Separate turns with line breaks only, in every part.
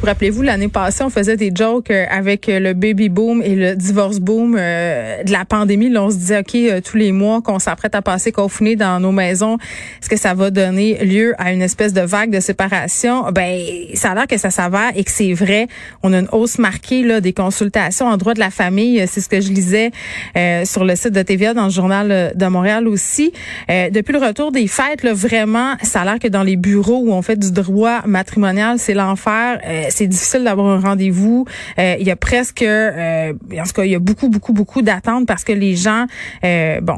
Vous rappelez-vous, l'année passée, on faisait des jokes euh, avec euh, le baby boom et le divorce boom euh, de la pandémie. Là, on se disait, OK, tous les mois qu'on s'apprête à passer confinés dans nos maisons, est-ce que ça va donner lieu à une espèce de vague de séparation? Ben, ça a l'air que ça s'avère et que c'est vrai. On a une hausse marquée là, des consultations en droit de la famille. C'est ce que je lisais sur le site de TVA dans le journal de Montréal aussi. depuis le retour des fêtes, là, vraiment, ça a l'air que dans les bureaux où on fait du droit matrimonial, c'est l'enfer c'est difficile d'avoir un rendez-vous. Euh, il y a presque, euh, en tout cas, il y a beaucoup, beaucoup, beaucoup d'attentes parce que les gens, euh, bon,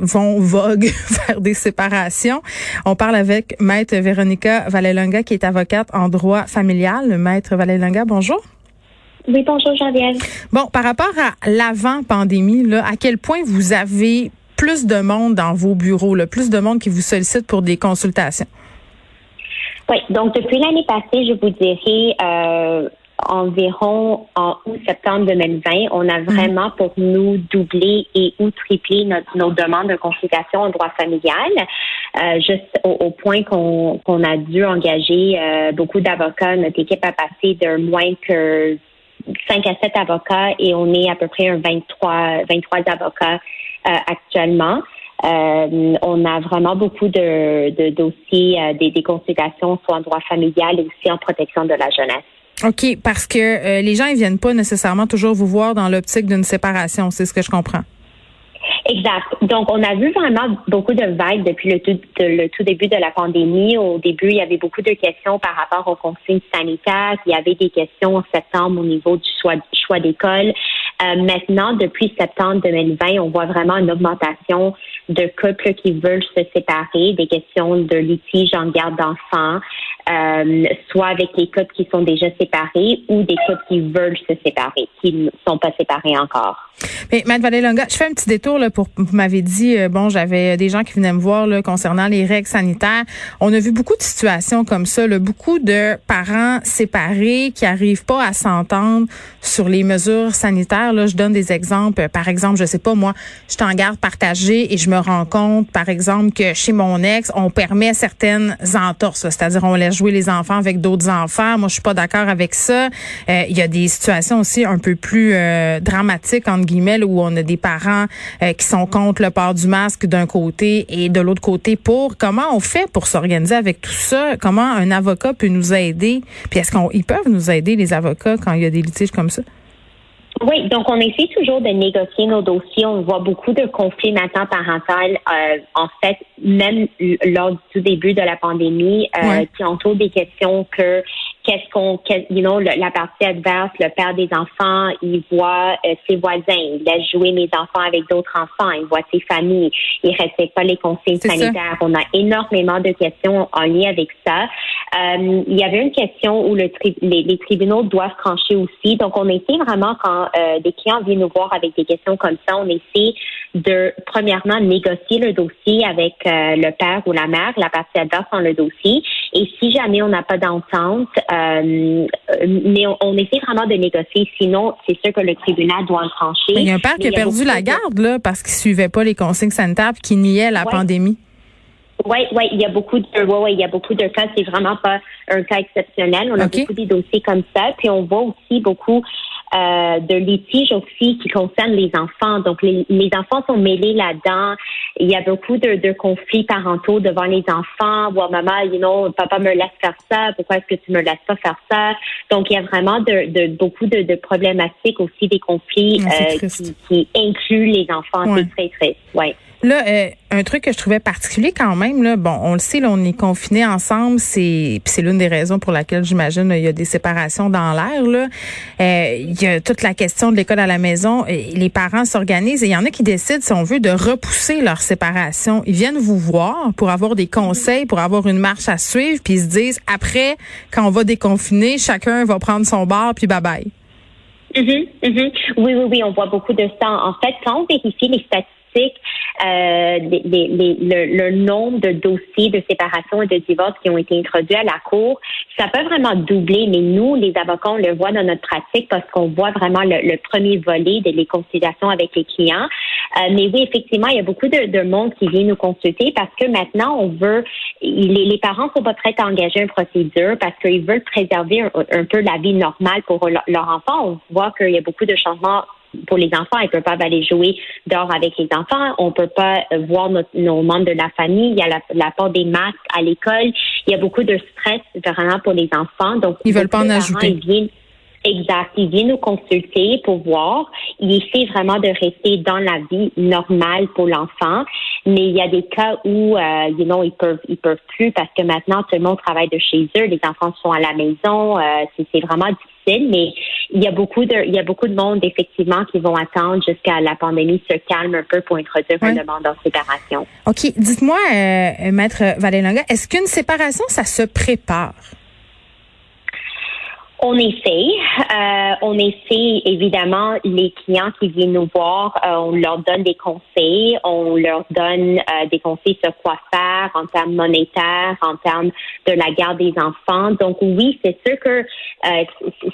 vont vogue vers des séparations. On parle avec Maître Véronica Valelonga, qui est avocate en droit familial. Maître Valelonga, bonjour.
Oui, bonjour Geneviève.
Bon, par rapport à l'avant-pandémie, là, à quel point vous avez plus de monde dans vos bureaux, là, plus de monde qui vous sollicite pour des consultations?
Oui, donc depuis l'année passée, je vous dirais euh, environ en août-septembre 2020, on a mhm. vraiment pour nous doublé et ou triplé nos demandes de consultation en droit familial, euh, juste au, point qu'on a dû engager euh, beaucoup d'avocats. Notre équipe a passé de moins que 5 à 7 avocats et on est à peu près un 23, 23 avocats actuellement. Euh, on a vraiment beaucoup de, dossiers, euh, des, consultations soit en droit familial et aussi en protection de la jeunesse.
OK, parce que euh, les gens ils viennent pas nécessairement toujours vous voir dans l'optique d'une séparation, c'est ce que je comprends.
Exact. Donc, on a vu vraiment beaucoup de vagues depuis le tout, le tout début de la pandémie. Au début, il y avait beaucoup de questions par rapport aux consignes sanitaires. Il y avait des questions en septembre au niveau du choix, choix d'école. Euh, maintenant, depuis septembre 2020, on voit vraiment une augmentation de couples qui veulent se séparer, des questions de litige en garde d'enfants, euh, soit avec les couples qui sont déjà séparés ou des couples qui veulent se séparer, qui ne sont pas séparés encore.
Mais Mme Longa, je fais un petit détour là, pour vous m'avez dit euh, bon, j'avais des gens qui venaient me voir là, concernant les règles sanitaires. On a vu beaucoup de situations comme ça, là, beaucoup de parents séparés qui arrivent pas à s'entendre sur les mesures sanitaires. Là, je donne des exemples. Par exemple, je sais pas moi, je suis en garde partagée et je me rends compte, par exemple, que chez mon ex, on permet certaines entorses, c'est-à-dire on laisse jouer les enfants avec d'autres enfants. Moi, je suis pas d'accord avec ça. Euh, il y a des situations aussi un peu plus euh, dramatiques entre guillemets où on a des parents euh, qui sont contre le port du masque d'un côté et de l'autre côté pour. Comment on fait pour s'organiser avec tout ça? Comment un avocat peut nous aider? Puis est-ce qu'ils peuvent nous aider les avocats quand il y a des litiges comme ça?
Oui, donc on essaie toujours de négocier nos dossiers. On voit beaucoup de conflits maintenant parentaux. Euh, en fait, même lors du tout début de la pandémie, euh, qui entourent des questions que qu'est-ce qu'on, you know, la partie adverse, le père des enfants, il voit euh, ses voisins, il laisse jouer mes enfants avec d'autres enfants, il voit ses familles, il respecte pas les consignes sanitaires. On a énormément de questions en lien avec ça. Euh, il y avait une question où le les, les, tribunaux doivent trancher aussi. Donc, on essaie vraiment quand euh, des clients viennent nous voir avec des questions comme ça, on essaie de premièrement négocier le dossier avec euh, le père ou la mère, la partie adverse dans le dossier. Et si jamais on n'a pas d'entente, euh, mais on, essaie vraiment de négocier. Sinon, c'est sûr que le tribunal doit en trancher.
il y a un père qui a, perdu la garde là parce qu'il suivait pas les consignes sanitaires, qui niait la pandémie.
Oui, oui, il y a beaucoup de, ouais, ouais, il y a beaucoup de cas. C'est vraiment pas un cas exceptionnel. On a beaucoup de dossiers comme ça. Puis on voit aussi beaucoup euh, de litiges aussi qui concernent les enfants. Donc, les, les enfants sont mêlés là-dedans. Il y a beaucoup de, de, conflits parentaux devant les enfants. Ou maman, you know, papa me laisse faire ça. Pourquoi est-ce que tu me laisses pas faire ça? Donc, il y a vraiment de, de beaucoup de, de, problématiques aussi, des conflits euh, qui, qui, incluent les enfants. C'est très triste. Ouais.
Là, euh, un truc que je trouvais particulier quand même, là, bon, on le sait, là, on est confinés ensemble, c'est c'est l'une des raisons pour laquelle j'imagine il y a des séparations dans l'air. Là, euh, il y a toute la question de l'école à la maison. Les parents s'organisent et il y en a qui décident, si on veut, de repousser leur séparation. Ils viennent vous voir pour avoir des conseils, pour avoir une marche à suivre, puis ils se disent après, quand on va déconfiner, chacun va prendre son bar, puis bye bye.
Mm-hmm, mm-hmm. Oui, oui, oui, on voit beaucoup de ça. En fait, quand on vérifie les statistiques euh, le, nombre de dossiers de séparation et de divorce qui ont été introduits à la Cour, ça peut vraiment doubler, mais nous, les avocats, on le voit dans notre pratique parce qu'on voit vraiment le, premier volet de les consultations avec les clients. Euh, mais oui, effectivement, il y a beaucoup de, monde qui vient nous consulter parce que maintenant, on veut, les, les parents sont pas prêts à engager une procédure parce qu'ils veulent préserver un, peu la vie normale pour leur enfant. On voit qu'il y a beaucoup de changements pour les enfants. Ils ne peuvent pas aller jouer dehors avec les enfants. On ne peut pas voir nos membres de la famille. Il y a la, la des masques à l'école. Il y a beaucoup de stress vraiment pour les enfants. Donc,
ils veulent pas en ajouter.
Exact. Il vient nous consulter pour voir. Il essaie vraiment de rester dans la vie normale pour l'enfant. Mais il y a des cas où, euh, you know, ils peuvent, ils peuvent plus parce que maintenant tout le monde travaille de chez eux. Les enfants sont à la maison. Euh, c'est vraiment difficile. Mais il y a beaucoup de, il y a beaucoup de monde effectivement qui vont attendre jusqu'à la pandémie se calme un peu pour introduire une demande en séparation.
Ok. Dites-moi, euh, maître Valélonga, est-ce qu'une séparation ça se prépare?
On essaie. Euh, on essaie, évidemment, les clients qui viennent nous voir, euh, on leur donne des conseils, on leur donne euh, des conseils sur quoi faire en termes monétaires, en termes de la garde des enfants. Donc oui, c'est sûr que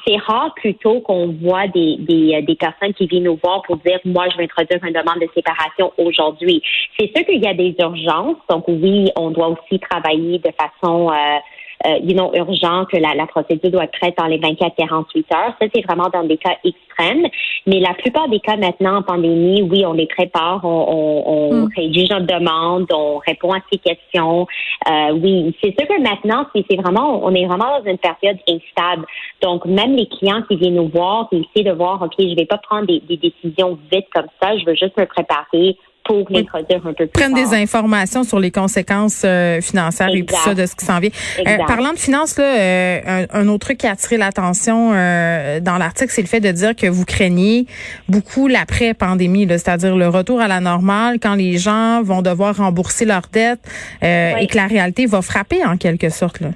c'est rare plutôt qu'on voit des, des, personnes qui viennent nous voir pour dire, moi, je vais introduire une demande de séparation aujourd'hui. C'est sûr qu'il y a des urgences. Donc oui, on doit aussi travailler de façon euh, you know, urgent, que la, la, procédure doit être prête dans les 24-48 heures. Ça, c'est vraiment dans des cas extrêmes. Mais la plupart des cas maintenant en pandémie, oui, on les prépare, on, on, on mm. rédige notre demande, on répond à ces questions. Euh, oui, c'est sûr que maintenant, c'est vraiment, on est vraiment dans une période instable. Donc, même les clients qui viennent nous voir, qui essaient de voir, OK, je vais pas prendre des, des décisions vite comme ça, je veux juste me préparer pour l'introduire un peu plus
Prennent des informations sur les conséquences euh, financières et tout ça de ce qui s'en vient. Euh, parlant de finances, là, euh, un, autre truc qui a attiré l'attention dans l'article, c'est le fait de dire que vous craignez beaucoup l'après-pandémie, c'est-à-dire le retour à la normale quand les gens vont devoir rembourser leurs dettes et que la réalité va frapper en quelque sorte. Là.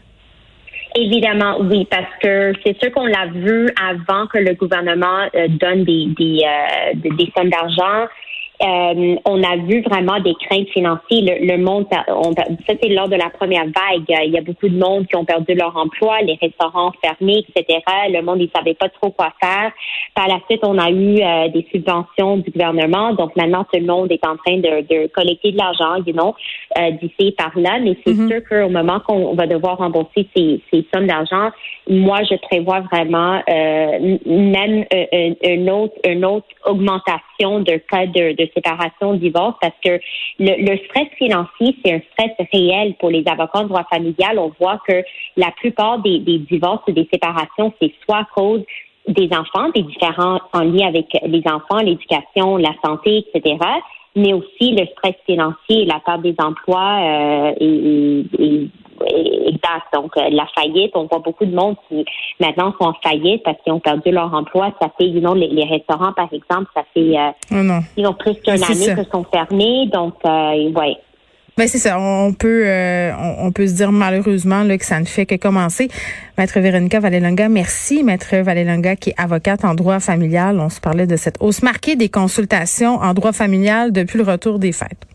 Évidemment, oui, parce que c'est sûr qu'on l'a vu avant que le gouvernement donne des, des, des sommes d'argent euh, on a vu vraiment des craintes financières. Le, monde, on, ça c'est lors de la première vague. Il y a beaucoup de monde qui ont perdu leur emploi, les restaurants fermés, etc. Le monde, il savait pas trop quoi faire. Par la suite, on a eu euh, des subventions du gouvernement. Donc maintenant, tout le monde est en train de, collecter de l'argent, you know, euh, d'ici par là. Mais c'est mm-hmm. sûr qu'au moment qu'on va devoir rembourser ces, ces sommes d'argent, moi, je prévois vraiment euh, même une autre, une autre augmentation de cas de, de séparation, divorce, parce que le, stress financier, c'est un stress réel pour les avocats de droit familial. On voit que la plupart des, divorces ou des séparations, c'est soit à cause des enfants, des différents en lien avec les enfants, l'éducation, la santé, etc., mais aussi le stress financier, la perte des emplois euh, et, exact. Donc, euh, la faillite, on voit beaucoup de monde qui maintenant sont en faillite parce qu'ils ont perdu leur emploi. Ça fait, you know, les, restaurants, par exemple, ça fait euh, oh ils ont plus qu'une année que sont fermés. Donc, euh, ouais.
Ben c'est ça. On peut euh, on, peut se dire malheureusement là, que ça ne fait que commencer. Maître Véronica Valelonga, merci. Maître Valelonga qui est avocate en droit familial. On se parlait de cette hausse marquée des consultations en droit familial depuis le retour des fêtes.